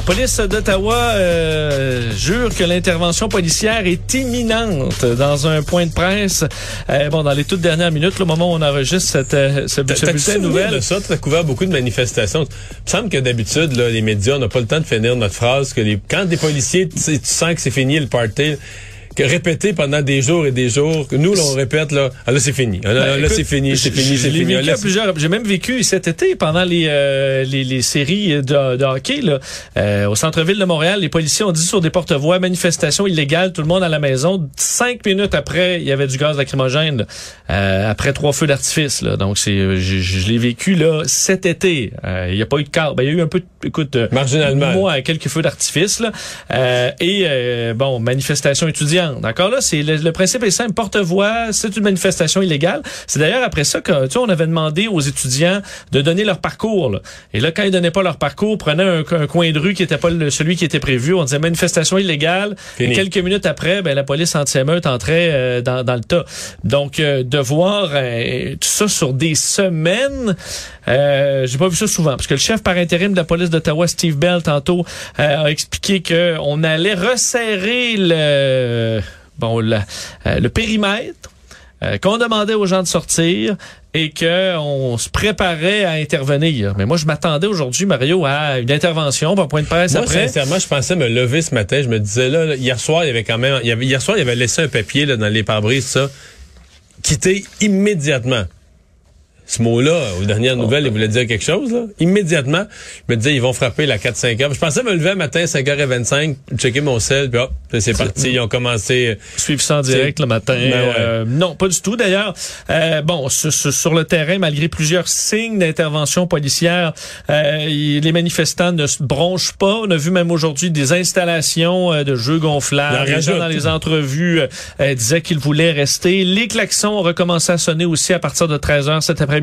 La police d'Ottawa euh, jure que l'intervention policière est imminente dans un point de presse. Euh, bon, dans les toutes dernières minutes, le moment où on enregistre cette, euh, ce, ce bulletin de nouvelles. de ça, tu as couvert beaucoup de manifestations. Il me semble que d'habitude, là, les médias n'ont pas le temps de finir notre phrase que les, quand des policiers, tu sens que c'est fini le party, que répéter pendant des jours et des jours, que nous, on répète, là, ah, là c'est fini. Ah, Là, Ben, là, c'est fini, c'est fini, c'est fini. plusieurs- J'ai même vécu cet été pendant les euh, les, les séries de, de hockey là, euh, au centre-ville de Montréal. Les policiers ont dit sur des porte-voix manifestation illégale, tout le monde à la maison. Cinq minutes après, il y avait du gaz lacrymogène euh, après trois feux d'artifice. là. Donc c'est euh, je, je l'ai vécu là cet été. Euh, il n'y a pas eu de cas. Ben, il y a eu un peu, écoute, euh, Marginalement. moi quelques feux d'artifice là. Euh, et bon manifestation étudiante. D'accord là, c'est le, le principe est simple. Porte-voix, c'est une manifestation illégale. C'est d'ailleurs après ça que tu sais, on avait demandé aux étudiants de donner leur parcours. là. Et là, quand ils donnaient pas leur parcours, prenaient un, un coin de rue qui était pas le- celui qui était prévu. On disait manifestation illégale. Fini. Et quelques minutes après, ben la police anti-émeute entrait euh, dans, dans le tas. Donc euh, de voir euh, tout ça sur des semaines, euh, j'ai pas vu ça souvent parce que le chef par intérim de la police d'Ottawa, Steve Bell, tantôt euh, a expliqué que on allait resserrer le bon la- euh, le périmètre. euh, qu'on demandait aux gens de sortir et que on se préparait à intervenir. Mais moi, je m'attendais aujourd'hui, Mario, à une intervention, pas un point de presse Moi, après. sincèrement, je pensais me lever ce matin. Je me disais, là, là, hier soir, il y avait quand même, il y avait, hier soir, il y avait laissé un papier, là, dans les pare-brises, ça. Quitter immédiatement. Ce mot-là, aux dernières nouvelles, il voulait dire quelque chose, là. Immédiatement. Je me disais, ils vont frapper la 4-5 heures. Je pensais me lever un matin, 5h25, checker mon sel, puis hop, c'est parti. Ils ont commencé. suivre ça en direct le matin. Ben ouais. Euh, non, pas du tout. D'ailleurs, euh, bon, sur, le terrain, malgré plusieurs signes d'intervention policière, euh, les manifestants ne se bronchent pas. On a vu même aujourd'hui des installations euh, de jeux gonflables. Les gens dans les entrevues euh, euh, disaient qu'ils voulaient rester. Les klaxons ont recommencé à sonner aussi à partir de 13 heures cet après-midi,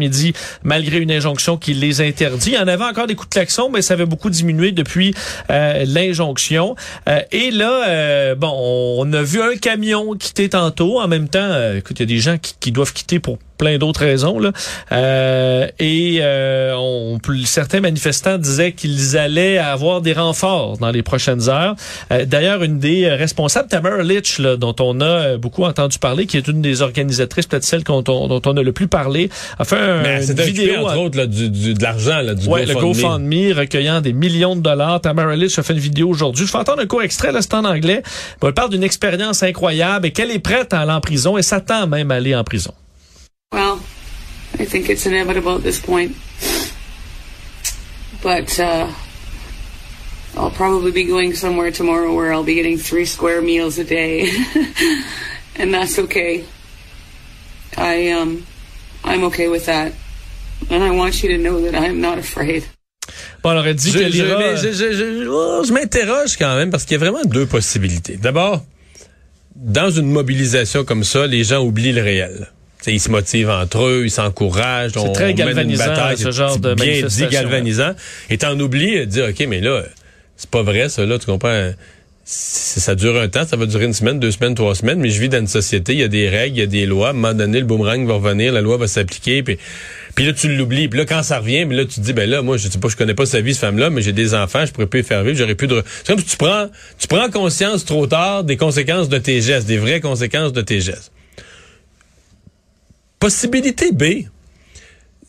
malgré une injonction qui les interdit. Il en avait encore des coups de klaxon, mais ça avait beaucoup diminué depuis euh, l'injonction. Euh, et là, euh, bon, on a vu un camion quitter tantôt. En même temps, écoute, il y a des gens qui doivent quitter pour plein d'autres raisons. Là. Euh, et euh, on, certains manifestants disaient qu'ils allaient avoir des renforts dans les prochaines heures. Euh, D'ailleurs, une des responsables, Tamara Litch, là, dont on a beaucoup entendu parler, qui est une des organisatrices, peut-être celle dont on, dont on a le plus parlé, a fait un, Mais une c'était occupé, vidéo entre en- autres, là, du, du- de l'argent, du Ouais, le GoFundMe. GoFundMe recueillant des millions de dollars. Tamara Litch a fait une vidéo aujourd'hui. Je vais entendre un court extrait, là, c'est en anglais. Elle parle d'une expérience incroyable et qu'elle est prête à aller en prison et s'attend même à aller en prison. Well, I think it's inevitable at this point. But uh, I'll probably be going somewhere tomorrow where I'll be getting three square meals a day, and that's okay. I um, I'm okay with that, and I want you to know that I'm not afraid. Bon, on aurait dit Je, qu'elle je- ira... mais je, je- je- oh, je m'interroge quand même parce qu'il y a vraiment deux possibilités. D'abord, dans une mobilisation comme ça, les gens oublient le réel. Ils se motivent entre eux, ils s'encouragent. C'est très mène une galvanisant, bataille, ce genre de bien dit galvanisant. Et t'en oublies de dire, OK, mais là, c'est pas vrai, ça, là, tu comprends? Ça dure un temps, ça va durer une semaine, deux semaines, trois semaines, mais je vis dans une société, il y a des règles, il y a des lois. À un moment donné, le boomerang va revenir, la loi va s'appliquer, puis, puis là, tu l'oublies. Puis là, quand ça revient, puis là, tu te dis, ben là, moi, je sais pas, je connais pas sa vie, cette femme-là, mais j'ai des enfants, je pourrais plus les faire vivre, j'aurais plus de... C'est comme si tu prends, tu prends conscience trop tard des conséquences de tes gestes, des vraies conséquences de tes gestes. Possibilité B,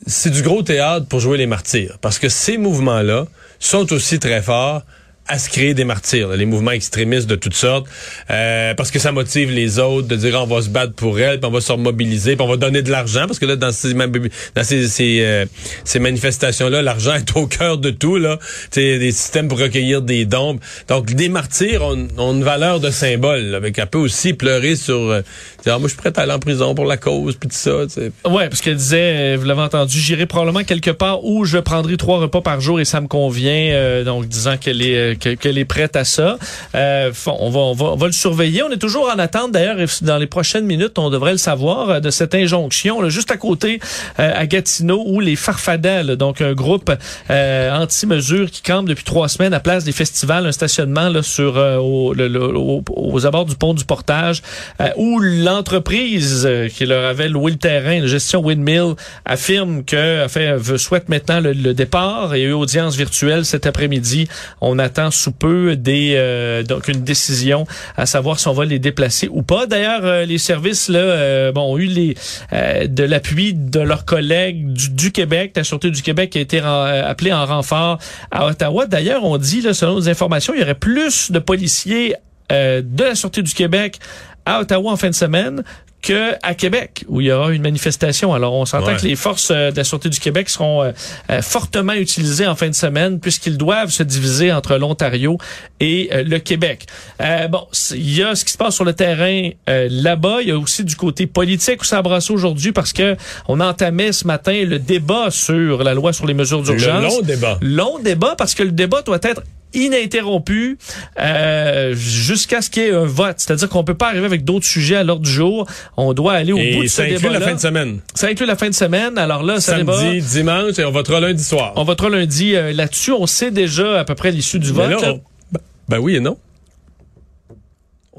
c'est du gros théâtre pour jouer les martyrs. Parce que ces mouvements-là sont aussi très forts à se créer des martyrs, les mouvements extrémistes de toutes sortes, euh, parce que ça motive les autres de dire on va se battre pour elle, puis on va se remobiliser, puis on va donner de l'argent, parce que là dans ces dans ces ces, euh, ces manifestations-là, l'argent est au cœur de tout là, c'est des systèmes pour recueillir des dons. Donc des martyrs ont, ont une valeur de symbole, là, avec un peu aussi pleurer sur, euh, dire, Ah, moi je suis prêt à aller en prison pour la cause, puis tout ça. tu sais. Ouais, parce qu'elle disait, euh, vous l'avez entendu, j'irai probablement quelque part où je prendrai trois repas par jour et ça me convient. euh, donc disant qu'elle est, euh, qu'elle est prête à ça. Euh, on, va, on, va, on va le surveiller. On est toujours en attente, d'ailleurs, dans les prochaines minutes, on devrait le savoir, euh, de cette injonction, là, juste à côté, euh, à Gatineau, où les Farfadets, là, donc un groupe euh, anti-mesure qui campe depuis trois semaines à place des festivals, un stationnement là, sur euh, au- au- aux abords du pont du Portage, euh, où l'entreprise qui leur avait loué le terrain, la gestion Windmill, affirme que veut, souhaite maintenant le, le départ. A eu audience virtuelle cet après-midi. On attend sous peu des euh, donc une décision à savoir si on va les déplacer ou pas. D'ailleurs, euh, les services là, euh, bon, ont eu les euh, de l'appui de leurs collègues du, Québec, la sûreté du Québec a été euh, appelée en renfort à Ottawa. D'ailleurs, on dit, là, selon nos informations, il y aurait plus de policiers de la sûreté du Québec à Ottawa en fin de semaine que à Québec où il y aura une manifestation. Alors on s'entend Ouais. que les forces euh, de la sûreté du Québec seront euh, euh, fortement utilisées en fin de semaine puisqu'ils doivent se diviser entre l'Ontario et euh, le Québec. Euh, bon, il y a ce qui se passe sur le terrain là-bas. Il y a aussi du côté politique où ça brasse aujourd'hui parce que on entamait ce matin le débat sur la loi sur les mesures d'urgence. long débat. Long débat parce que le débat doit être ininterrompu euh, jusqu'à ce qu'il y ait un vote. C'est-à-dire qu'on peut pas arriver avec d'autres sujets à l'ordre du jour. On doit aller au bout de ce ça inclut débat la fin de semaine. Ça inclut la fin de semaine. Alors là, ça débat. Samedi, dimanche, et on votera lundi soir. On votera lundi euh, là-dessus. On sait déjà à peu près l'issue du vote. là, là. on- ben, ben oui et non.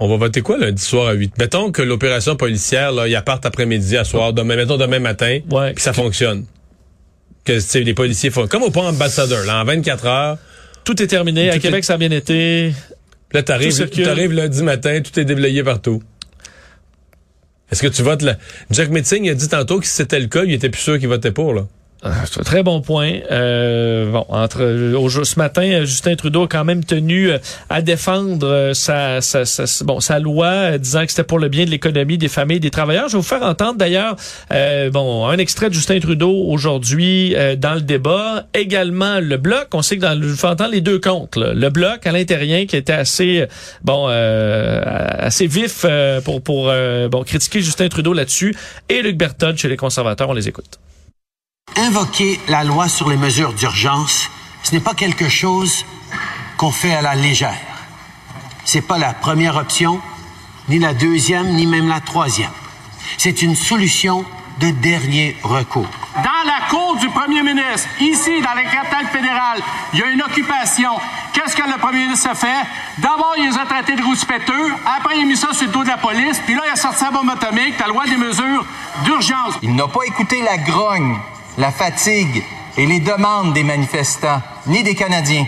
On va voter quoi lundi soir à 8? Mettons que l'opération policière, là, il parte après-midi, à soir, demain, mettons demain matin, Ouais. puis ça fonctionne. Que les policiers font comme au pont ambassadeur, là, en 24 heures. Tout est terminé. À Québec, est- ça a bien été. Là, t'arrives, t'arrives lundi matin, tout est déblayé partout. Est-ce que tu votes là? Jack Metzing a dit tantôt que si c'était le cas, il était plus sûr qu'il votait pour, là. Ah, C'est un très bon point. Euh, bon, entre jour- ce matin, euh, Justin Trudeau a quand même tenu euh, à défendre euh, sa, sa, sa- bon, sa loi, euh, disant que c'était pour le bien de l'économie, des familles, des travailleurs. Je vais vous faire entendre d'ailleurs, euh, bon, un extrait de Justin Trudeau aujourd'hui euh, dans le débat. Également le bloc. On sait que dans le, je vous fais entendre les deux comptes. là. Le bloc à l'intérieur qui était assez, euh, bon, euh, assez vif euh, pour pour euh, bon critiquer Justin Trudeau là-dessus, et Luc Berton chez les conservateurs. On les écoute. Invoquer la loi sur les mesures d'urgence, ce n'est pas quelque chose qu'on fait à la légère. C'est pas la première option, ni la deuxième, ni même la troisième. C'est une solution de dernier recours. Dans la cour du premier ministre, ici, dans la capitale fédérale, il y a une occupation. Qu'est-ce que le premier ministre a fait? D'abord, il les a traités de rouspéteux. Après, il a mis ça sur le dos de la police. Puis là, il a sorti sa bombe atomique, la loi des mesures d'urgence. Il n'a pas écouté la grogne, la fatigue et les demandes des manifestants, ni des Canadiens.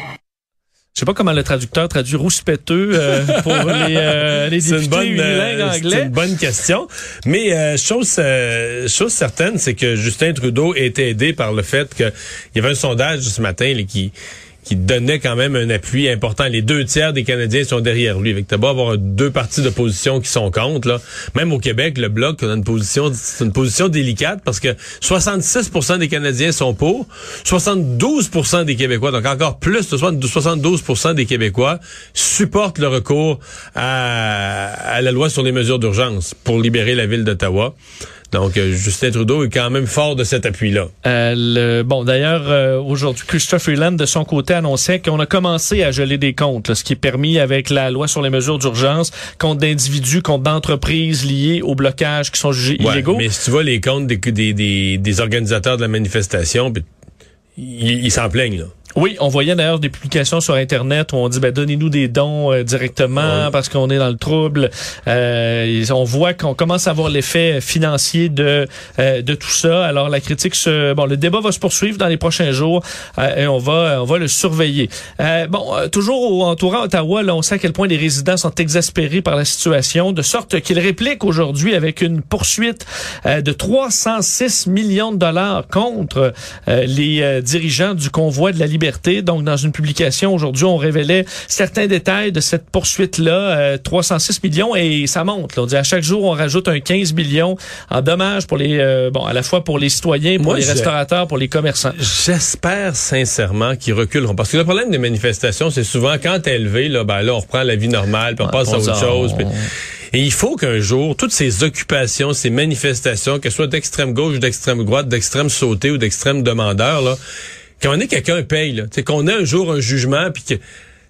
Je sais pas comment le traducteur traduit rouspéteux euh, pour les, euh, les députés une bonne, unilingues euh, c'est anglais. une bonne question. Mais euh, chose, euh, chose certaine, c'est que Justin Trudeau est aidé par le fait qu'il y avait un sondage ce matin là, qui qui donnait quand même un appui important. Les deux tiers des Canadiens sont derrière lui. Avec beau avoir deux partis d'opposition qui sont contre, là. Même au Québec, le Bloc a une position, c'est une position délicate parce que 66% des Canadiens sont pour, 72% des Québécois, donc encore plus de 72% des Québécois supportent le recours à la loi sur les mesures d'urgence pour libérer la ville d'Ottawa. Donc, euh, Justin Trudeau est quand même fort de cet appui-là. Euh, le- bon, d'ailleurs, euh, aujourd'hui, Christopher Freeland, de son côté, annonçait qu'on a commencé à geler des comptes, là, ce qui est permis avec la loi sur les mesures d'urgence, comptes d'individus, comptes d'entreprises liés au blocage qui sont jugés Ouais, illégaux. Mais si tu vois les comptes des, des, des, des organisateurs de la manifestation, ils s'en plaignent, là. Oui, on voyait d'ailleurs des publications sur Internet où on dit ben donnez-nous des dons euh, directement parce qu'on est dans le trouble. Euh, on voit qu'on commence à voir l'effet financier de euh, de tout ça. Alors la critique, se, bon, le débat va se poursuivre dans les prochains jours euh, et on va on va le surveiller. Euh, bon, euh, toujours au, entourant Ottawa, là, on sait à quel point les résidents sont exaspérés par la situation, de sorte qu'ils répliquent aujourd'hui avec une poursuite euh, de 306 millions de dollars contre euh, les dirigeants du convoi de la liberté. Donc, dans une publication aujourd'hui, on révélait certains détails de cette poursuite-là, euh, 306 millions, et ça monte. là. On dit à chaque jour, on rajoute un 15 millions en dommages pour les, euh, bon, à la fois pour les citoyens, pour Moi, les restaurateurs, pour les commerçants. J'espère sincèrement qu'ils reculeront. Parce que le problème des manifestations, c'est souvent quand t'es élevé, là, ben là, on reprend la vie normale, puis on passe à autre chose. puis- Et il faut qu'un jour, toutes ces occupations, ces manifestations, qu'elles soient d'extrême gauche, d'extrême droite, d'extrême sauté ou d'extrême demandeur, là, qu'on ait quelqu'un paye, là. Tu sais, qu'on ait un jour un jugement, puis que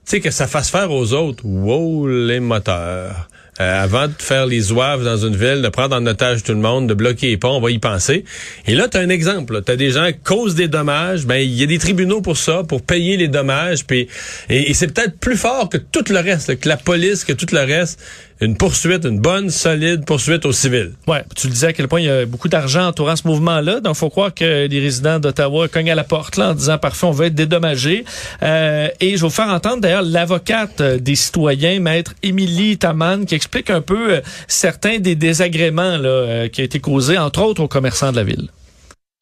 sais, que ça fasse faire aux autres, wow, les moteurs. Euh, avant de faire les zouaves dans une ville, de prendre en otage tout le monde, de bloquer les ponts, on va y penser. Et là, tu un exemple. Tu as des gens qui causent des dommages. Ben, il y a des tribunaux pour ça, pour payer les dommages. Puis, et, c'est peut-être plus fort que tout le reste, que la police, que tout le reste une poursuite, une bonne, solide poursuite au civil. Ouais, tu le disais à quel point il y a beaucoup d'argent entourant ce mouvement-là. Donc, faut croire que les résidents d'Ottawa cognent à la porte là en disant parfait, on va être dédommagés. Euh, et je vais vous faire entendre d'ailleurs l'avocate euh, des citoyens, maître Émilie Taman, qui explique un peu euh, certains des désagréments là, euh, qui ont été causés, entre autres, aux commerçants de la ville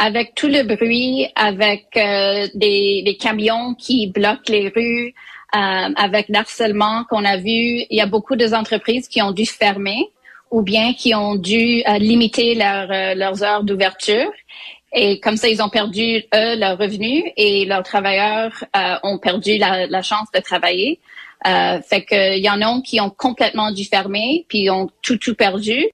avec tout le bruit, avec euh, des, camions qui bloquent les rues, euh, avec l'harcèlement qu'on a vu, il y a beaucoup d'entreprises qui ont dû fermer ou bien qui ont dû euh, limiter euh, leurs heures d'ouverture. Et comme ça, ils ont perdu, eux, leurs revenus et leurs travailleurs ont perdu la, la, chance de travailler. fait qu'il y en a qui ont complètement dû fermer, puis ont tout, tout perdu.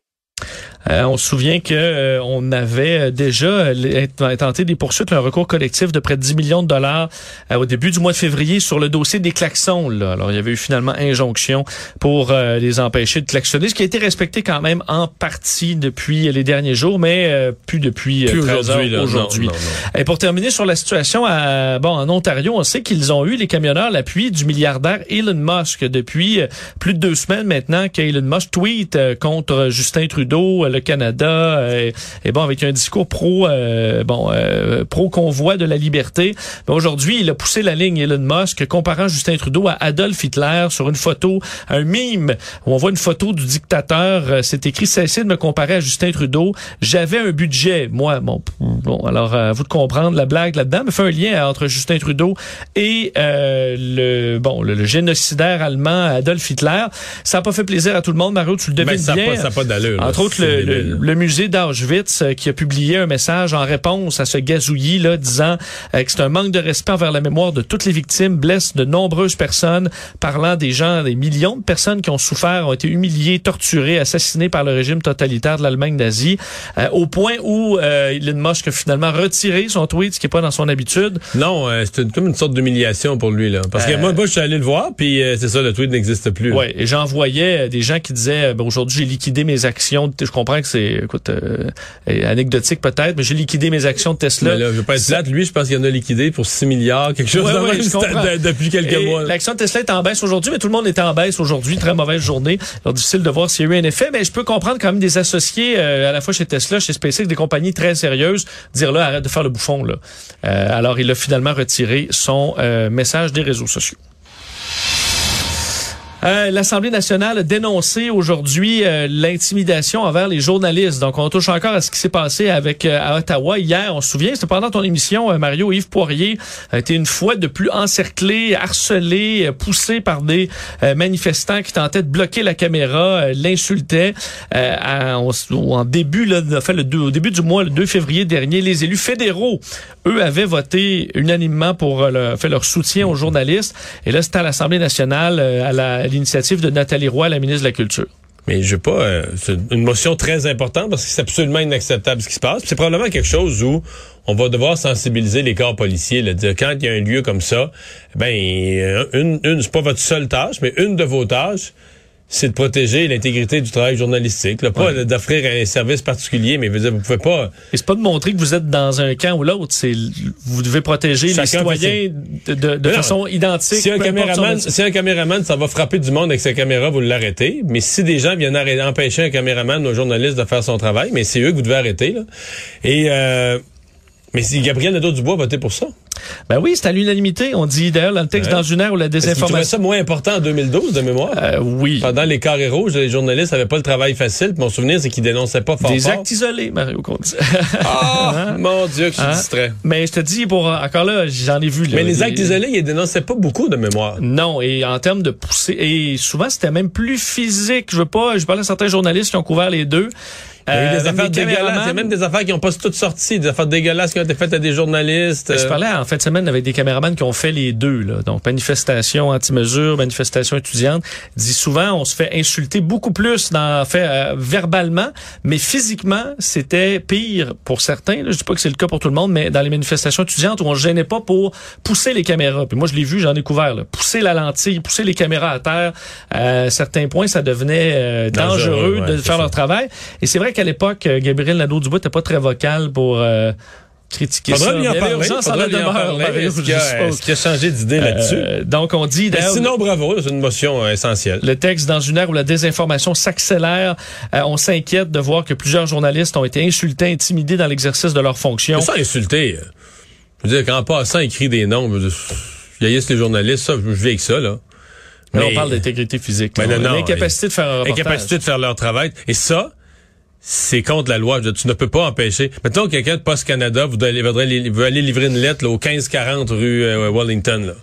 Euh, on se souvient que euh, on avait déjà euh, tenté des poursuites, un recours collectif de près de 10 millions de dollars au début du mois de février sur le dossier des klaxons. Là. Alors, il y avait eu finalement injonction pour les empêcher de klaxonner, ce qui a été respecté quand même en partie depuis les derniers jours, mais plus depuis plus aujourd'hui. Aujourd'hui. Et pour terminer sur la situation à, bon, en Ontario, on sait qu'ils ont eu, les camionneurs, l'appui du milliardaire Elon Musk depuis plus de deux semaines maintenant qu'Elon Musk tweet contre Justin Trudeau, le Canada, euh, et, bon, avec un discours pro, euh, bon, euh, pro convoi de la liberté. Aujourd'hui, il a poussé la ligne Elon Musk, comparant Justin Trudeau à Adolf Hitler sur une photo, un mime où on voit une photo du dictateur. C'est écrit cessez de me comparer à Justin Trudeau. J'avais un budget, moi. Bon, bon, alors à vous de comprendre la blague là-dedans, mais fait un lien entre Justin Trudeau et le bon le, génocidaire allemand Adolf Hitler. Ça n'a pas fait plaisir à tout le monde, Mario. Tu le devines ça bien. Pas, ça pas d'allure. Entre autres, le, le, musée d'Auschwitz euh, qui a publié un message en réponse à ce gazouillis là, disant euh, que c'est un manque de respect envers la mémoire de toutes les victimes, blesse de nombreuses personnes, parlant des gens, des millions de personnes qui ont souffert, ont été humiliées, torturées, assassinées par le régime totalitaire de l'Allemagne nazie, euh, au point où euh, Elon Musk a finalement retiré son tweet, ce qui n'est pas dans son habitude. Non, c'est comme une sorte d'humiliation pour lui là, parce que moi, moi je suis allé le voir, puis c'est ça, le tweet n'existe plus. Oui, et j'en voyais des gens qui disaient, ben, aujourd'hui j'ai liquidé mes actions, je comprends que c'est, écoute, euh, anecdotique peut-être, mais j'ai liquidé mes actions de Tesla. Mais là, je veux pas être plate. Lui, je pense qu'il en a liquidé pour 6 milliards, quelque chose ouais, depuis quelques mois. L'action de Tesla est en baisse aujourd'hui, mais tout le monde est en baisse aujourd'hui. Très mauvaise journée. Alors, difficile de voir s'il y a eu un effet, mais je peux comprendre quand même des associés euh, à la fois chez Tesla, chez SpaceX, des compagnies très sérieuses, dire là, arrête de faire le bouffon. Là. Euh, alors, il a finalement retiré son message des réseaux sociaux. Euh, L'Assemblée nationale a dénoncé aujourd'hui euh, l'intimidation envers les journalistes. Donc, on touche encore à ce qui s'est passé avec euh, à Ottawa hier. On se souvient, c'était pendant ton émission, Mario Yves Poirier a été une fois de plus encerclé, harcelé, poussé par des manifestants qui tentaient de bloquer la caméra, l'insultaient. en début, là, fait, le au début du mois, le 2 février dernier, les élus fédéraux, eux, avaient voté unanimement pour le, fait leur soutien aux journalistes. Et là, c'était à l'Assemblée nationale, à la l'initiative de Nathalie Roy, la ministre de la Culture. Mais je sais pas, euh, c'est une motion très importante parce que c'est absolument inacceptable ce qui se passe. C'est probablement quelque chose où on va devoir sensibiliser les corps policiers, là, dire quand il y a un lieu comme ça, ben une, une c'est pas votre seule tâche, mais une de vos tâches, c'est de protéger l'intégrité du travail journalistique, là, pas d'offrir un service particulier, mais vous, pouvez pas. Et c'est pas de montrer que vous êtes dans un camp ou l'autre, c'est vous devez protéger les citoyens de, de, façon identique. Si un caméraman, si un caméraman, ça va frapper du monde avec sa caméra, vous l'arrêtez. Mais si des gens viennent empêcher un caméraman ou un journaliste de faire son travail, mais c'est eux que vous devez arrêter. Là. Et euh, mais si Gabriel Nadeau-Dubois a voté pour ça. Ben oui, c'est à l'unanimité. On dit d'ailleurs dans le texte dans une heure où la désinformation. ça moins important en 2012 de mémoire? Euh, oui. Pendant les carrés rouges, les journalistes n'avaient pas le travail facile. Mon souvenir, c'est qu'ils dénonçaient pas fort. Des actes isolés, Mario Comte. Ah, hein? mon Dieu, que je suis hein? distrait. Mais je te dis, pour encore là, j'en ai vu. Là, Mais les actes isolés, ils dénonçaient pas beaucoup de mémoire. Non, et en termes de pousser, et souvent c'était même plus physique. Je veux pas, je parle à certains journalistes qui ont couvert les deux. Il y a eu des euh, affaires dégueulasses. Il y a même des affaires qui n'ont pas toutes sorti, des affaires dégueulasses qui ont été faites à des journalistes. Je parlais en fin de semaine avec des caméramans qui ont fait les deux. Là. Donc, manifestation anti-mesure, manifestation étudiante. Dit souvent, on se fait insulter beaucoup plus dans, fait, euh, verbalement, mais physiquement, c'était pire pour certains. Là. Je dis pas que c'est le cas pour tout le monde, mais dans les manifestations étudiantes où on se gênait pas pour pousser les caméras. Puis moi, je l'ai vu, j'en ai couvert. Là. Pousser la lentille, pousser les caméras à terre. À certains points, ça devenait euh, dangereux, Dangereux, ouais, de faire ça. leur travail. Et c'est vrai qu'à l'époque, euh, Gabriel Nadeau-Dubois n'était pas très vocal pour euh, critiquer Faudra ça. lui en Il y avait urgence en faudra la demeure, Est-ce qu'il a, changé d'idée là-dessus? Euh, donc, on dit, Mais d'ailleurs, sinon, bravo, c'est une motion euh, essentielle. le texte dans une ère où la désinformation s'accélère, euh, on s'inquiète de voir que plusieurs journalistes ont été insultés, intimidés dans l'exercice de leurs fonctions. Ça, insulter. Je veux dire, quand en passant, écrit des noms, il y a les journalistes, ça, je vis avec ça, là. Mais Mais- on parle d'intégrité physique. Ben là. non, non, L'incapacité de faire un reportage. Incapacité de faire leur travail. Et ça, c'est contre la loi. Tu ne peux pas empêcher. Mettons que quelqu'un de Post Canada voudrait aller, veut aller livrer une lettre là, au 1540 rue euh, Wellington. Là.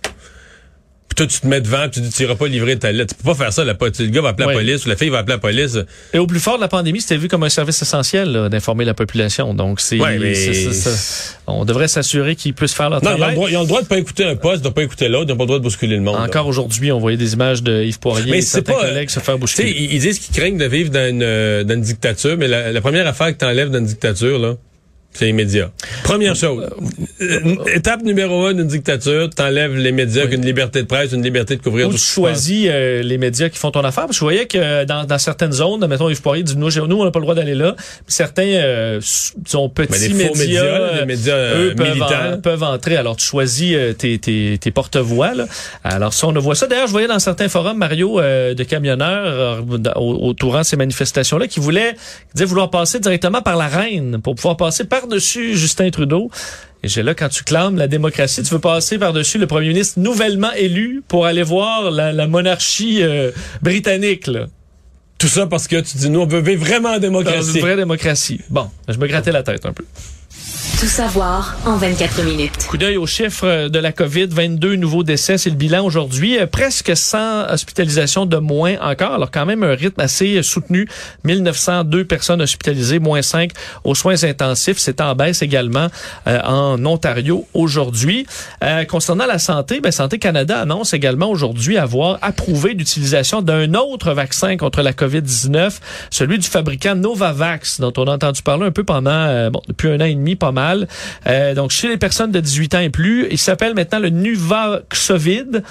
Puis toi, tu te mets devant, puis tu dis, tu iras pas livrer ta lettre. Tu peux pas faire ça. La, le gars va appeler Oui. la police ou la fille va appeler la police. Et au plus fort de la pandémie, c'était vu comme un service essentiel d'informer la population. Donc, c'est, Ouais, mais- on devrait s'assurer qu'ils puissent faire leur Non, ils ont, le travail. droit, ils ont le droit de pas écouter un poste, de pas écouter l'autre, ils n'ont pas le droit de bousculer le monde. Encore aujourd'hui, on voyait des images de Yves Poirier Mais et certains pas, collègues se faire bousculer. ils disent qu'ils craignent de vivre dans une, euh, dans une dictature, mais la, la première affaire que t'enlèves dans une dictature, là, c'est les médias. Première chose. Euh, étape numéro un d'une dictature, t'enlèves les médias, qu'une liberté de presse, une liberté de couvrir Ou tout tu choisis euh, les médias qui font ton affaire. Parce que je voyais que euh, dans, dans certaines zones, mettons Yves Poirier dit nous, nous on n'a pas le droit d'aller là. Puis certains euh, sont petits des faux médias, médias, là, des euh, médias, euh, eux peuvent, militants. en- peuvent entrer. Alors tu choisis euh, tes, tes, tes porte-voix. là. Alors ça, on voit ça. D'ailleurs, je voyais dans certains forums Mario euh, de camionneurs euh, autour de ces manifestations-là qui voulaient qui disaient vouloir passer directement par la reine pour pouvoir passer par-dessus Justin Trudeau. Et j'ai là, quand tu clames la démocratie, tu veux passer par-dessus le premier ministre nouvellement élu pour aller voir la, la monarchie euh, britannique, là, Tout ça parce que tu dis, nous, on veut vivre vraiment en dans démocratie. une vraie démocratie. Bon, je me grattais la tête un peu. Tout savoir en 24 minutes. Coup d'œil aux chiffres de la COVID, 22 nouveaux décès, c'est le bilan aujourd'hui. Euh, Presque 100 hospitalisations de moins encore, alors quand même un rythme assez soutenu. 1902 personnes hospitalisées, moins 5 aux soins intensifs. C'est en baisse également euh, en Ontario aujourd'hui. Euh, concernant la santé, ben, Santé Canada annonce également aujourd'hui avoir approuvé l'utilisation d'un autre vaccin contre la COVID-19, celui du fabricant Novavax, dont on a entendu parler un peu pendant, euh, bon, depuis un an et demi, pas mal. Euh, donc, chez les personnes de 18 ans et plus, il s'appelle maintenant le Nuvaxovid,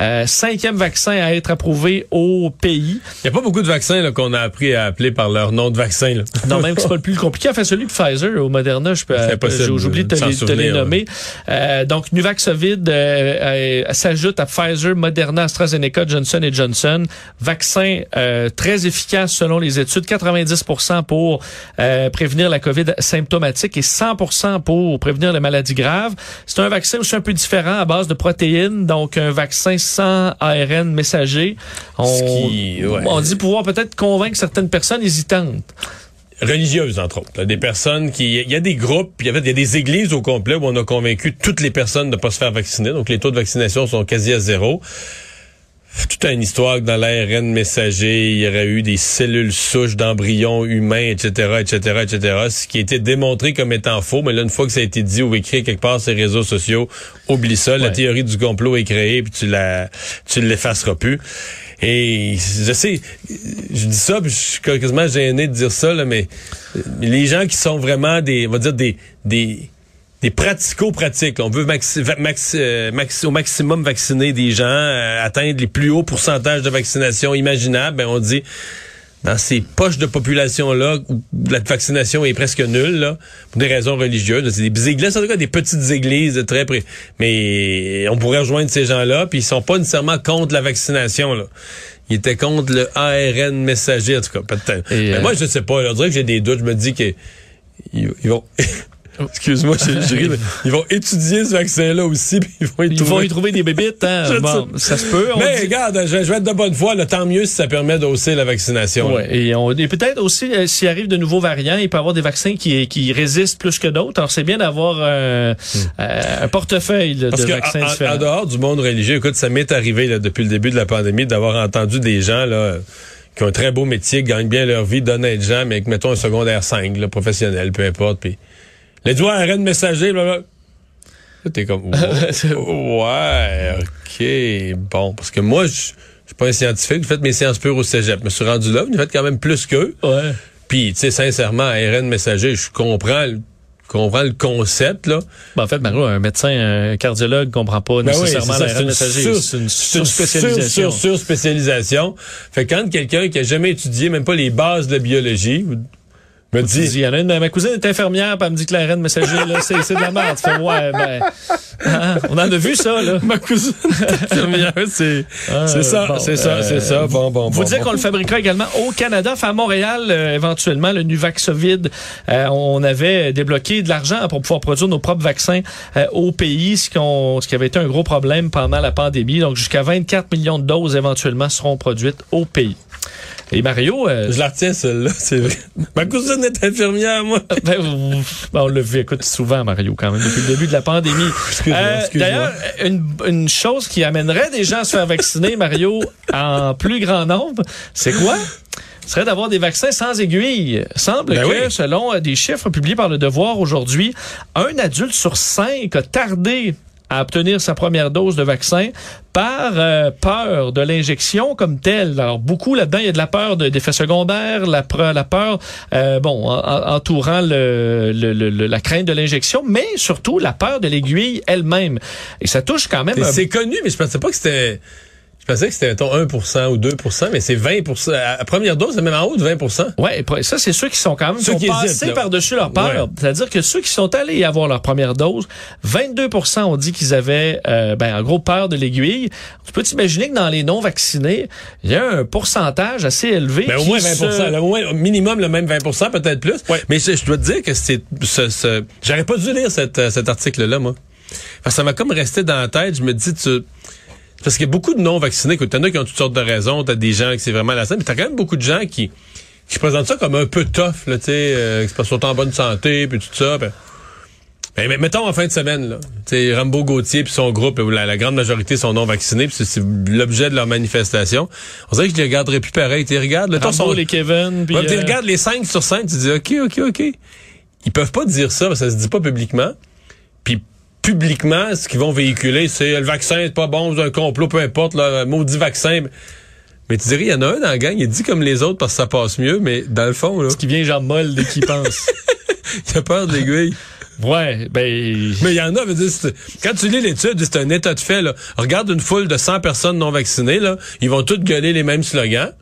euh, cinquième vaccin à être approuvé au pays. Il n'y a pas beaucoup de vaccins là, qu'on a appris à appeler par leur nom de vaccin. Là. Non, même que c'est pas le plus compliqué. Enfin, celui de Pfizer ou Moderna, je peux, oublié de te, les, te les nommer. Euh, donc, Nuvaxovid euh, euh, s'ajoute à Pfizer, Moderna, AstraZeneca, Johnson Johnson. Vaccin euh, très efficace selon les études, 90% pour euh, prévenir la COVID symptomatique et 100 pour prévenir les maladies graves. C'est un vaccin aussi un peu différent à base de protéines, donc un vaccin sans ARN messager. On, Ce qui- ouais. on dit pouvoir peut-être convaincre certaines personnes hésitantes. religieuses, entre autres. là. Des personnes qui... Il y a des groupes, puis en fait, il y a des églises au complet où on a convaincu toutes les personnes de ne pas se faire vacciner. Donc, les taux de vaccination sont quasi à zéro. Toute une histoire que dans l'ARN messager, il y aurait eu des cellules souches d'embryons humains, etc., etc., etc., ce qui a été démontré comme étant faux. Mais là, une fois que ça a été dit ou écrit quelque part sur les réseaux sociaux, oublie ça. La théorie du complot est créée, puis tu la, tu l'effaceras plus. Et je sais, je dis ça, puis je suis quasiment gêné de dire ça, là, mais les gens qui sont vraiment des, on va dire des, des, des pratico-pratiques. On veut maxi- va- maxi- euh, maxi- au maximum vacciner des gens, euh, atteindre les plus hauts pourcentages de vaccination imaginables. Ben, on dit, dans ces poches de population-là, où la vaccination est presque nulle, là, pour des raisons religieuses. C'est des églises, en tout cas des petites églises de très près. Mais on pourrait rejoindre ces gens-là, puis ils sont pas nécessairement contre la vaccination. Là. Ils étaient contre le ARN messager, en tout cas, peut-être. Et, Mais euh, moi, je sais pas. là, on dirait que j'ai des doutes. Je me dis que ils, ils vont... Excuse-moi, je, ris, mais ils vont étudier ce vaccin-là aussi, puis ils vont y Ils vont trouver- y trouver des bébites, hein? Bon, ça se peut. Mais dit- regarde, je, vais être de bonne foi. là, tant mieux si ça permet d'hausser la vaccination. Ouais, et, et peut-être aussi, euh, s'il arrive de nouveaux variants, il peut y avoir des vaccins qui, qui résistent plus que d'autres. Alors, c'est bien d'avoir euh, euh, un portefeuille là, Hmm. Parce de que vaccins en- en, différents. en dehors du monde religieux, écoute, ça m'est arrivé là, depuis le début de la pandémie d'avoir entendu des gens là qui ont un très beau métier, qui gagnent bien leur vie, d'honnêtes gens, mais que mettons un secondaire 5, là, professionnel, peu importe. Puis les doigts ARN messager, blablabla. Là, T'es comme, ouais, ok, bon. Parce que moi, je suis pas un scientifique. J'ai fait mes sciences pures au cégep. Je me suis rendu là. J'ai fait quand même plus qu'eux. Ouais. Puis, tu sais, sincèrement, ARN messager, je comprends le, comprends le concept, là. Ben, en fait, Mario, un médecin, un cardiologue comprend pas Ben oui, nécessairement c'est ça, la c'est une messager. sur- C'est une C'est une surspécialisation. sur, sur, spécialisation. Fait que quand quelqu'un qui a jamais étudié même pas les bases de la biologie me dis, il y en a une, ma cousine est infirmière, puis elle me dit que la reine messager, là, c'est, c'est de la merde. Tu fais, ouais, ben, hein, on en a vu ça, là. ma cousine est infirmière, c'est Ah, c'est ça, bon, c'est ça, euh, c'est ça. Bon, bon, Vous bon, dire bon. qu'on le fabriquera également au Canada, enfin à Montréal, euh, éventuellement, le Nuvaxovid. Euh, on avait débloqué de l'argent pour pouvoir produire nos propres vaccins au pays, ce, qu'on- ce qui avait été un gros problème pendant la pandémie. Donc, jusqu'à 24 millions de doses éventuellement seront produites au pays. Et Mario, euh, Je la retiens, celle-là, c'est vrai. Ma cousine est infirmière, moi. Ben, ben, on l'a vu, écoute, souvent, Mario, quand même, depuis le début de la pandémie. Euh. D'ailleurs, une, une chose qui amènerait des gens à se faire vacciner, Mario, en plus grand nombre, c'est quoi? Ce serait d'avoir des vaccins sans aiguille. Semble Ben que, oui. selon euh, des chiffres publiés par le Devoir aujourd'hui, un adulte sur cinq a tardé à obtenir sa première dose de vaccin par euh, peur de l'injection comme telle. Alors beaucoup là-dedans, il y a de la peur de- d'effets secondaires, la, la peur, euh, bon, en- en- entourant le, le- le- la crainte de l'injection, mais surtout la peur de l'aiguille elle-même. Et ça touche quand même. Un- C'est connu, mais je pensais pas que c'était. Je pensais que c'était, mettons, 1% ou 2% mais c'est 20% À la première dose, c'est même en haut de 20% Ouais, et pour- ça c'est ceux qui sont quand même Ceux qui qui ont hésitent, passé là. par-dessus leur peur. Ouais. C'est-à-dire que ceux qui sont allés avoir leur première dose, 22% ont dit qu'ils avaient euh, ben en gros peur de l'aiguille. Tu peux t'imaginer que dans les non vaccinés, il y a un pourcentage assez élevé Ben, au moins 20 se- là, au moins, minimum le même 20% peut-être plus. Ouais. Mais je, je dois te dire que c'est ce, ce- j'aurais pas dû lire cette, euh, cet article-là, moi. Parce que ça m'a comme resté dans la tête. Je me dis, tu... Parce qu'il y a beaucoup de non-vaccinés. Écoute, T'en as qui ont toutes sortes de raisons. T'as des gens qui c'est vraiment la scène. Mais t'as quand même beaucoup de gens qui, qui présentent ça comme un peu tough, là, tu sais, euh, sont en bonne santé, puis tout ça. Ben, ben, mais mettons en fin de semaine, là. Tu sais, Rambo Gauthier puis son groupe, où la, la grande majorité sont non vaccinés, puis c'est- l'objet de leur manifestation. On dirait que je les regarderais plus pareil. Tu regardes, le les Kevin, puis Ouais, tu euh, regardes les 5 sur 5, tu dis OK, OK, OK. Ils peuvent pas dire ça, parce que ça se dit pas publiquement. Puis publiquement, ce qu'ils vont véhiculer, c'est le vaccin c'est pas bon, c'est un complot, peu importe, le maudit vaccin. Mais tu dirais, il y en a un dans la gang, il dit comme les autres parce que ça passe mieux, mais dans le fond, là, qui vient genre molle dès qu'il pense. il a peur de l'aiguille. ouais, ben Mais il y en a, dire, quand tu lis l'étude, c'est un état de fait. Là. Regarde une foule de 100 personnes non vaccinées, là, ils vont toutes gueuler les mêmes slogans.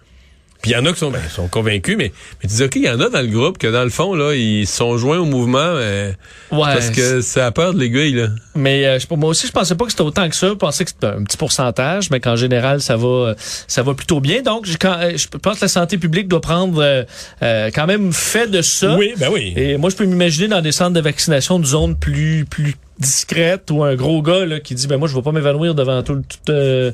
Puis il y en a qui sont, ben, sont convaincus, mais, mais tu dis, OK, il y en a dans le groupe que dans le fond, là, ils sont joints au mouvement mais, ouais. parce que c'est à peur de l'aiguille. Là. Mais euh, moi aussi, je pensais pas que c'était autant que ça. Je pensais que c'était un petit pourcentage, mais qu'en général, ça va, euh, ça va plutôt bien. Donc, je, quand, euh, je pense que la santé publique doit prendre euh, euh, quand même fait de ça. Oui, ben oui. Et moi, je peux m'imaginer dans des centres de vaccination de zones plus plus discrètes ou un gros gars là, qui dit ben moi je vais pas m'évanouir devant tout, le- tout, euh,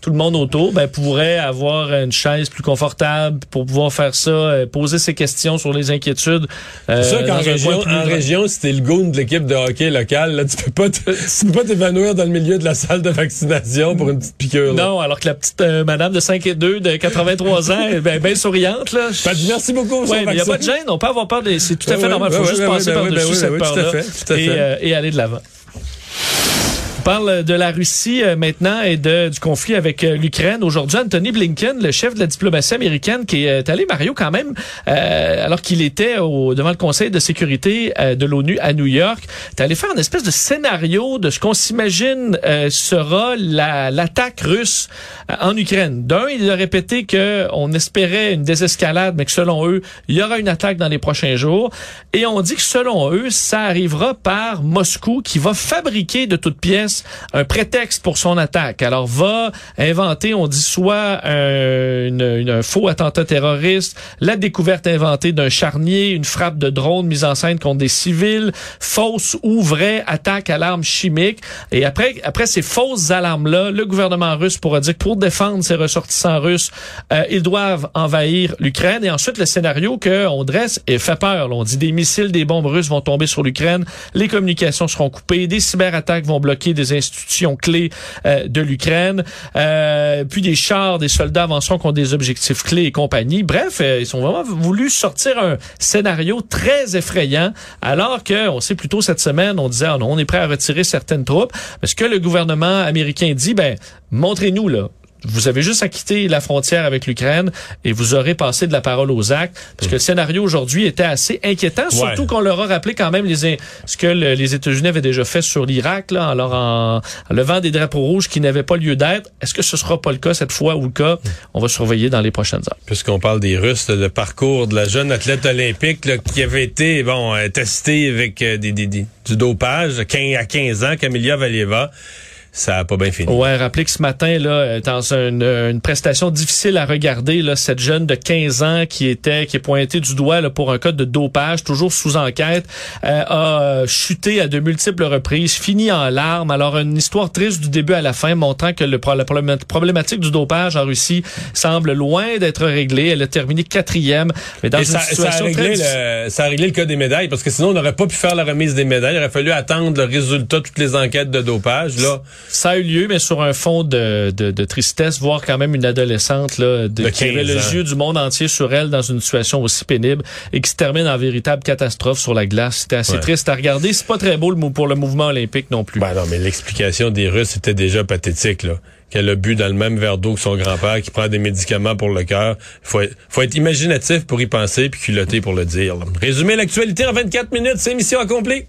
tout le monde autour ben pourrait avoir une chaise plus confortable pour pouvoir faire ça euh, poser ses questions sur les inquiétudes euh, C'est sûr qu'en région, plus en région, si t'es le goon de l'équipe de hockey locale, là, tu peux pas te- tu peux pas t'évanouir dans le milieu de la salle de vaccination pour une petite piqûre. là. Non, alors que la petite euh, madame de 5 et 2 de 83 ans est bien souriante. Là. Ben, merci beaucoup. Ouais, mais n'y a pas de gêne. on peut avoir peur des... C'est tout à fait ouais, normal. Faut ouais, juste passer ouais, par-dessus ouais, ouais, cette ouais, tout à peur-là fait, tout à et, et aller de l'avant. On parle de la Russie euh, maintenant et de, du conflit avec euh, l'Ukraine. Aujourd'hui, Anthony Blinken, le chef de la diplomatie américaine, qui est allé, Mario, quand même, euh, alors qu'il était au, devant le Conseil de sécurité euh, de l'ONU à New York, est allé faire une espèce de scénario de ce qu'on s'imagine euh, sera la- l'attaque russe euh, en Ukraine. D'un, il a répété qu'on espérait une désescalade, mais que selon eux, il y aura une attaque dans les prochains jours. Et on dit que selon eux, ça arrivera par Moscou qui va fabriquer de toutes pièces un prétexte pour son attaque. Alors va inventer, on dit soit un, une- une- un faux attentat terroriste, la découverte inventée d'un charnier, une frappe de drone mise en scène contre des civils, fausse ou vraie attaque à l'arme chimique. Et après, après ces fausses alarmes-là, le gouvernement russe pourra dire que pour défendre ses ressortissants russes, euh, ils doivent envahir l'Ukraine. Et ensuite, le scénario qu'on dresse et fait peur. On dit des missiles, des bombes russes vont tomber sur l'Ukraine, les communications seront coupées, des cyberattaques vont bloquer des institutions clés euh, de l'Ukraine. Euh, puis des chars, des soldats avançants qui ont des objectifs clés et compagnie. Bref, euh, ils ont vraiment voulu sortir un scénario très effrayant, alors que on sait plutôt cette semaine, on disait, ah on est prêt à retirer certaines troupes. Parce que le gouvernement américain dit, ben, montrez-nous là vous avez juste à quitter la frontière avec l'Ukraine et vous aurez passé de la parole aux actes. Parce que le scénario aujourd'hui était assez inquiétant, surtout qu'on leur a rappelé quand même les, ce que les États-Unis avaient déjà fait sur l'Irak, là, alors en, levant des drapeaux rouges qui n'avaient pas lieu d'être. Est-ce que ce sera pas le cas cette fois ou le cas? On va surveiller dans les prochaines heures. Puisqu'on parle des Russes, le parcours de la jeune athlète olympique qui avait été bon euh, testée avec euh, des, des, du dopage à 15 ans, Camilla Valieva ça a pas bien fini. Ouais, rappelez que ce matin, là, dans une, une, prestation difficile à regarder, là, cette jeune de 15 ans qui était, qui est pointée du doigt là, pour un code de dopage, toujours sous enquête, euh, a chuté à de multiples reprises, fini en larmes. Alors, une histoire triste du début à la fin, montrant que le, la problématique du dopage en Russie semble loin d'être réglée. Elle a terminé quatrième, mais dans une ça, situation ça a, réglé le, ça a réglé le cas des médailles, parce que sinon, on n'aurait pas pu faire la remise des médailles. Il aurait fallu attendre le résultat de toutes les enquêtes de dopage. Là, ça a eu lieu, mais sur un fond de, de, de tristesse, voir quand même une adolescente là, de, qui avait le yeux du monde entier sur elle dans une situation aussi pénible et qui se termine en véritable catastrophe sur la glace. C'était assez triste à regarder. C'est pas très beau le, pour le mouvement olympique non plus. Ben non, mais l'explication des Russes était déjà pathétique. là qu'elle a bu dans le même verre d'eau que son grand-père, qui prend des médicaments pour le cœur. Faut être, faut être imaginatif pour y penser, puis culotté pour le dire. Résumer l'actualité en 24 minutes, c'est mission accomplie.